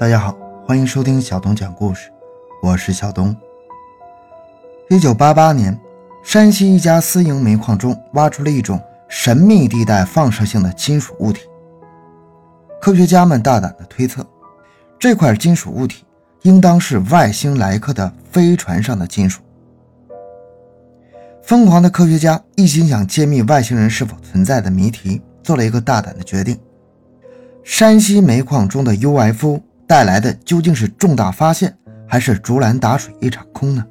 大家好，欢迎收听小东讲故事，我是小东。一九八八年，山西一家私营煤矿中挖出了一种神秘地带放射性的金属物体。科学家们大胆地推测，这块金属物体应当是外星来客的飞船上的金属。疯狂的科学家一心想揭秘外星人是否存在的谜题，做了一个大胆的决定：山西煤矿中的 UFO 带来的究竟是重大发现，还是竹篮打水一场空呢？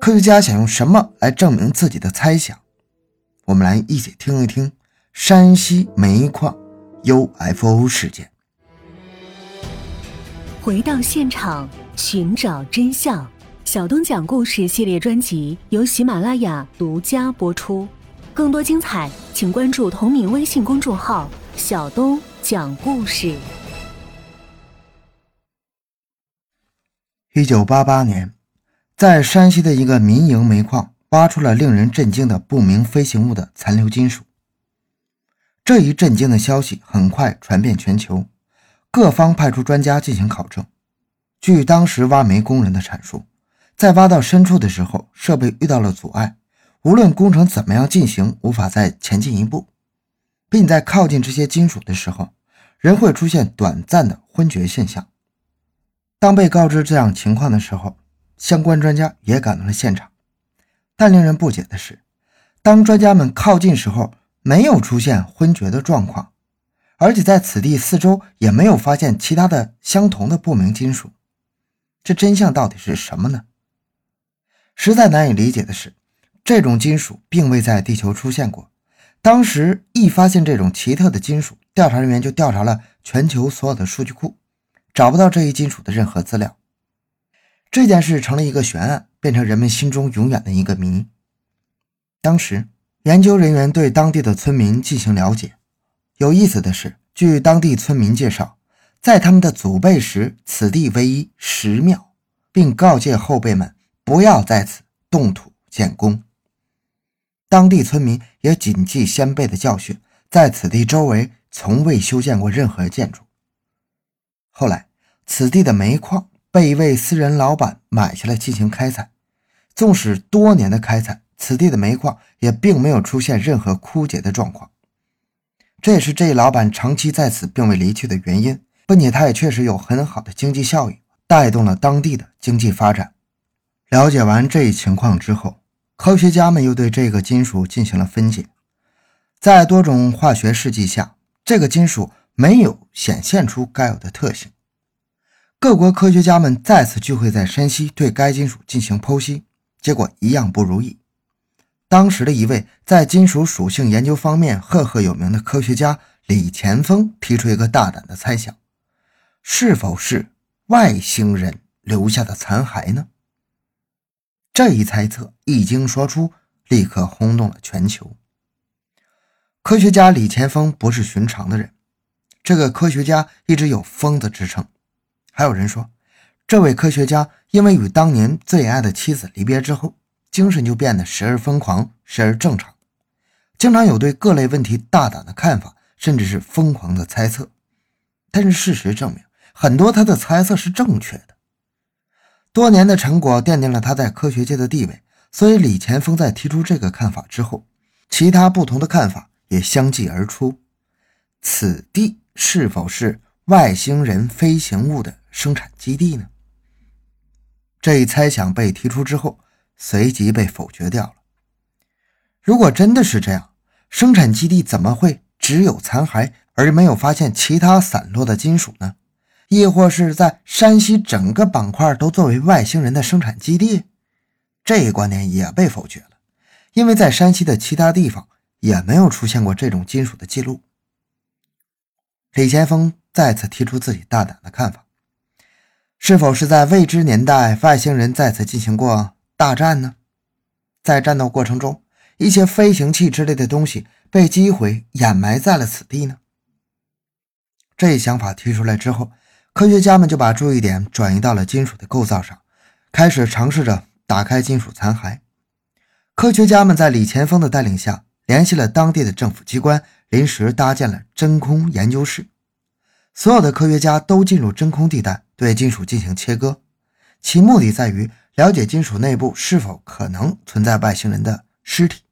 科学家想用什么来证明自己的猜想？我们来一起听一听山西煤矿 UFO 事件。回到现场，寻找真相。小东讲故事系列专辑由喜马拉雅独家播出。更多精彩，请关注同名微信公众号“小东讲故事”。一九八八年。在山西的一个民营煤矿挖出了令人震惊的不明飞行物的残留金属。这一震惊的消息很快传遍全球，各方派出专家进行考证。据当时挖煤工人的阐述，在挖到深处的时候，设备遇到了阻碍，无论工程怎么样进行，无法再前进一步，并在靠近这些金属的时候，人会出现短暂的昏厥现象。当被告知这样情况的时候，相关专家也赶到了现场，但令人不解的是，当专家们靠近时候，没有出现昏厥的状况，而且在此地四周也没有发现其他的相同的不明金属。这真相到底是什么呢？实在难以理解的是，这种金属并未在地球出现过。当时一发现这种奇特的金属，调查人员就调查了全球所有的数据库，找不到这一金属的任何资料。这件事成了一个悬案，变成人们心中永远的一个谜。当时，研究人员对当地的村民进行了解。有意思的是，据当地村民介绍，在他们的祖辈时，此地唯一石庙，并告诫后辈们不要在此动土建宫。当地村民也谨记先辈的教训，在此地周围从未修建过任何建筑。后来，此地的煤矿。被一位私人老板买下来进行开采，纵使多年的开采，此地的煤矿也并没有出现任何枯竭的状况。这也是这一老板长期在此并未离去的原因，并且他也确实有很好的经济效益，带动了当地的经济发展。了解完这一情况之后，科学家们又对这个金属进行了分解，在多种化学试剂下，这个金属没有显现出该有的特性。各国科学家们再次聚会在山西，对该金属进行剖析，结果一样不如意。当时的一位在金属属性研究方面赫赫有名的科学家李前锋提出一个大胆的猜想：是否是外星人留下的残骸呢？这一猜测一经说出，立刻轰动了全球。科学家李前锋不是寻常的人，这个科学家一直有“疯子”之称。还有人说，这位科学家因为与当年最爱的妻子离别之后，精神就变得时而疯狂，时而正常，经常有对各类问题大胆的看法，甚至是疯狂的猜测。但是事实证明，很多他的猜测是正确的。多年的成果奠定了他在科学界的地位，所以李前锋在提出这个看法之后，其他不同的看法也相继而出。此地是否是外星人飞行物的？生产基地呢？这一猜想被提出之后，随即被否决掉了。如果真的是这样，生产基地怎么会只有残骸而没有发现其他散落的金属呢？亦或是在山西整个板块都作为外星人的生产基地？这一观点也被否决了，因为在山西的其他地方也没有出现过这种金属的记录。李先锋再次提出自己大胆的看法。是否是在未知年代，外星人再次进行过大战呢？在战斗过程中，一些飞行器之类的东西被击毁，掩埋在了此地呢？这一想法提出来之后，科学家们就把注意点转移到了金属的构造上，开始尝试着打开金属残骸。科学家们在李前锋的带领下，联系了当地的政府机关，临时搭建了真空研究室。所有的科学家都进入真空地带，对金属进行切割，其目的在于了解金属内部是否可能存在外星人的尸体。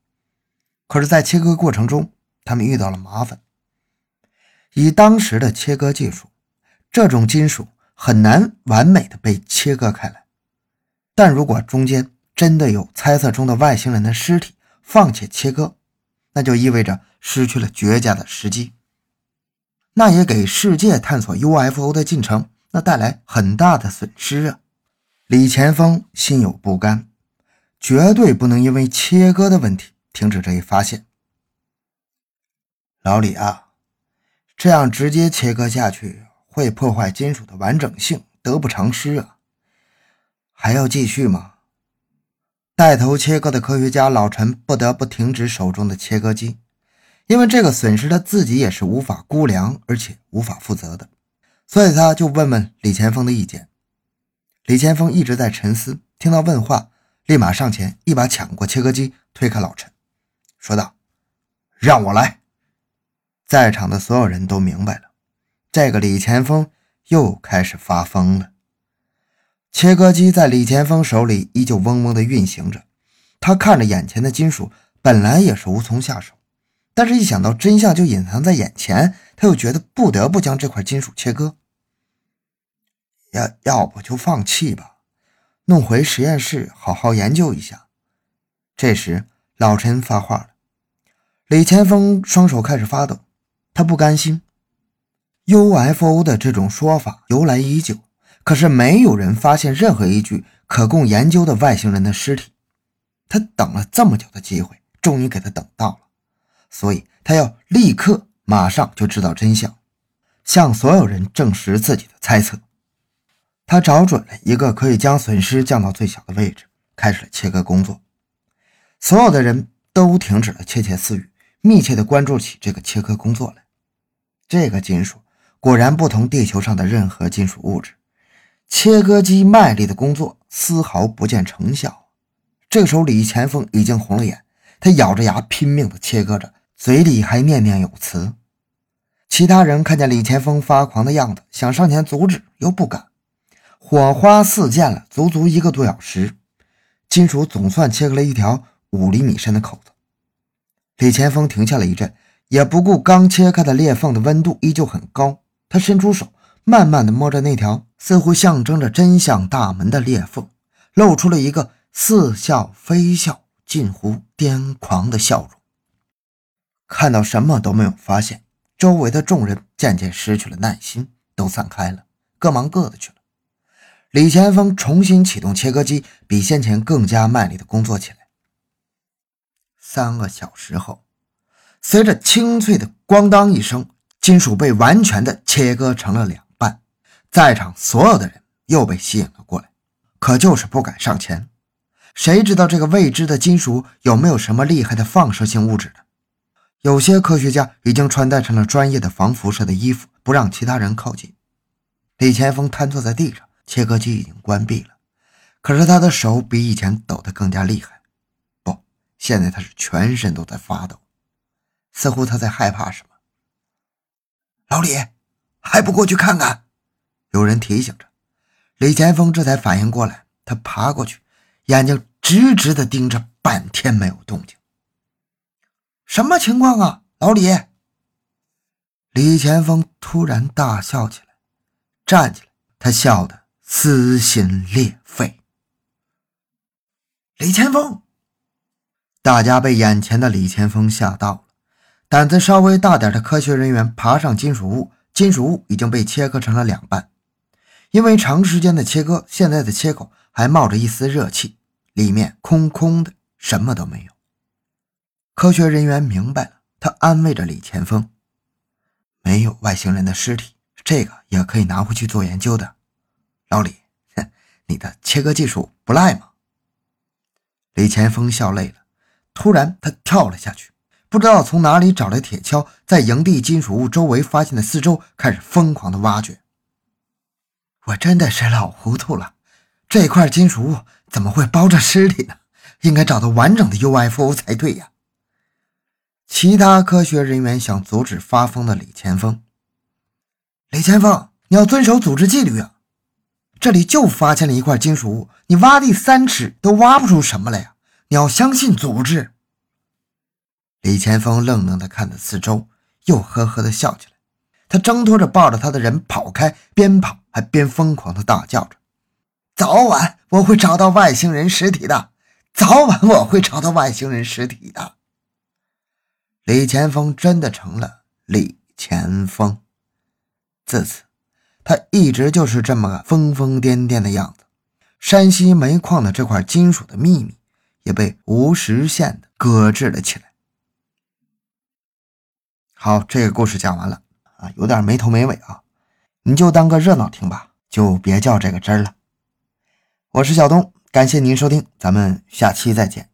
可是，在切割过程中，他们遇到了麻烦。以当时的切割技术，这种金属很难完美的被切割开来。但如果中间真的有猜测中的外星人的尸体，放弃切割，那就意味着失去了绝佳的时机。那也给世界探索 UFO 的进程那带来很大的损失啊！李前锋心有不甘，绝对不能因为切割的问题停止这一发现。老李啊，这样直接切割下去会破坏金属的完整性，得不偿失啊！还要继续吗？带头切割的科学家老陈不得不停止手中的切割机。因为这个损失他自己也是无法估量，而且无法负责的，所以他就问问李前锋的意见。李前锋一直在沉思，听到问话，立马上前一把抢过切割机，推开老陈，说道：“让我来。”在场的所有人都明白了，这个李前锋又开始发疯了。切割机在李前锋手里依旧嗡嗡地运行着，他看着眼前的金属，本来也是无从下手。但是，一想到真相就隐藏在眼前，他又觉得不得不将这块金属切割。要要不就放弃吧，弄回实验室好好研究一下。这时，老陈发话了。李前锋双手开始发抖，他不甘心。UFO 的这种说法由来已久，可是没有人发现任何一具可供研究的外星人的尸体。他等了这么久的机会，终于给他等到了。所以他要立刻马上就知道真相，向所有人证实自己的猜测。他找准了一个可以将损失降到最小的位置，开始了切割工作。所有的人都停止了窃窃私语，密切地关注起这个切割工作来。这个金属果然不同地球上的任何金属物质，切割机卖力的工作丝毫不见成效。这个时候，李前锋已经红了眼，他咬着牙拼命地切割着。嘴里还念念有词，其他人看见李前锋发狂的样子，想上前阻止，又不敢。火花四溅了足足一个多小时，金属总算切开了一条五厘米深的口子。李前锋停下了一阵，也不顾刚切开的裂缝的温度依旧很高，他伸出手，慢慢的摸着那条似乎象征着真相大门的裂缝，露出了一个似笑非笑、近乎癫狂的笑容。看到什么都没有发现，周围的众人渐渐失去了耐心，都散开了，各忙各的去了。李前锋重新启动切割机，比先前更加卖力的工作起来。三个小时后，随着清脆的“咣当”一声，金属被完全的切割成了两。在场所有的人又被吸引了过来，可就是不敢上前。谁知道这个未知的金属有没有什么厉害的放射性物质呢？有些科学家已经穿戴成了专业的防辐射的衣服，不让其他人靠近。李前锋瘫坐在地上，切割机已经关闭了，可是他的手比以前抖得更加厉害。不，现在他是全身都在发抖，似乎他在害怕什么。老李，还不过去看看？有人提醒着。李前锋这才反应过来，他爬过去，眼睛直直地盯着，半天没有动静。什么情况啊，老李？李前锋突然大笑起来，站起来，他笑得撕心裂肺。李前锋，大家被眼前的李前锋吓到了。胆子稍微大点的科学人员爬上金属物，金属物已经被切割成了两半。因为长时间的切割，现在的切口还冒着一丝热气，里面空空的，什么都没有。科学人员明白了，他安慰着李前锋：“没有外星人的尸体，这个也可以拿回去做研究的。”老李，你的切割技术不赖嘛？李前锋笑累了，突然他跳了下去，不知道从哪里找来铁锹，在营地金属物周围发现的四周开始疯狂的挖掘。我真的是老糊涂了，这块金属物怎么会包着尸体呢？应该找到完整的 UFO 才对呀！其他科学人员想阻止发疯的李前锋。李前锋，你要遵守组织纪律啊！这里就发现了一块金属物，你挖地三尺都挖不出什么来呀！你要相信组织。李前锋愣愣地看着四周，又呵呵地笑起来。他挣脱着抱着他的人跑开，边跑还边疯狂地大叫着：“早晚我会找到外星人尸体的！早晚我会找到外星人尸体的！”李前锋真的成了李前锋。自此，他一直就是这么个疯疯癫癫的样子。山西煤矿的这块金属的秘密也被无实现的搁置了起来。好，这个故事讲完了。啊，有点没头没尾啊，你就当个热闹听吧，就别较这个真了。我是小东，感谢您收听，咱们下期再见。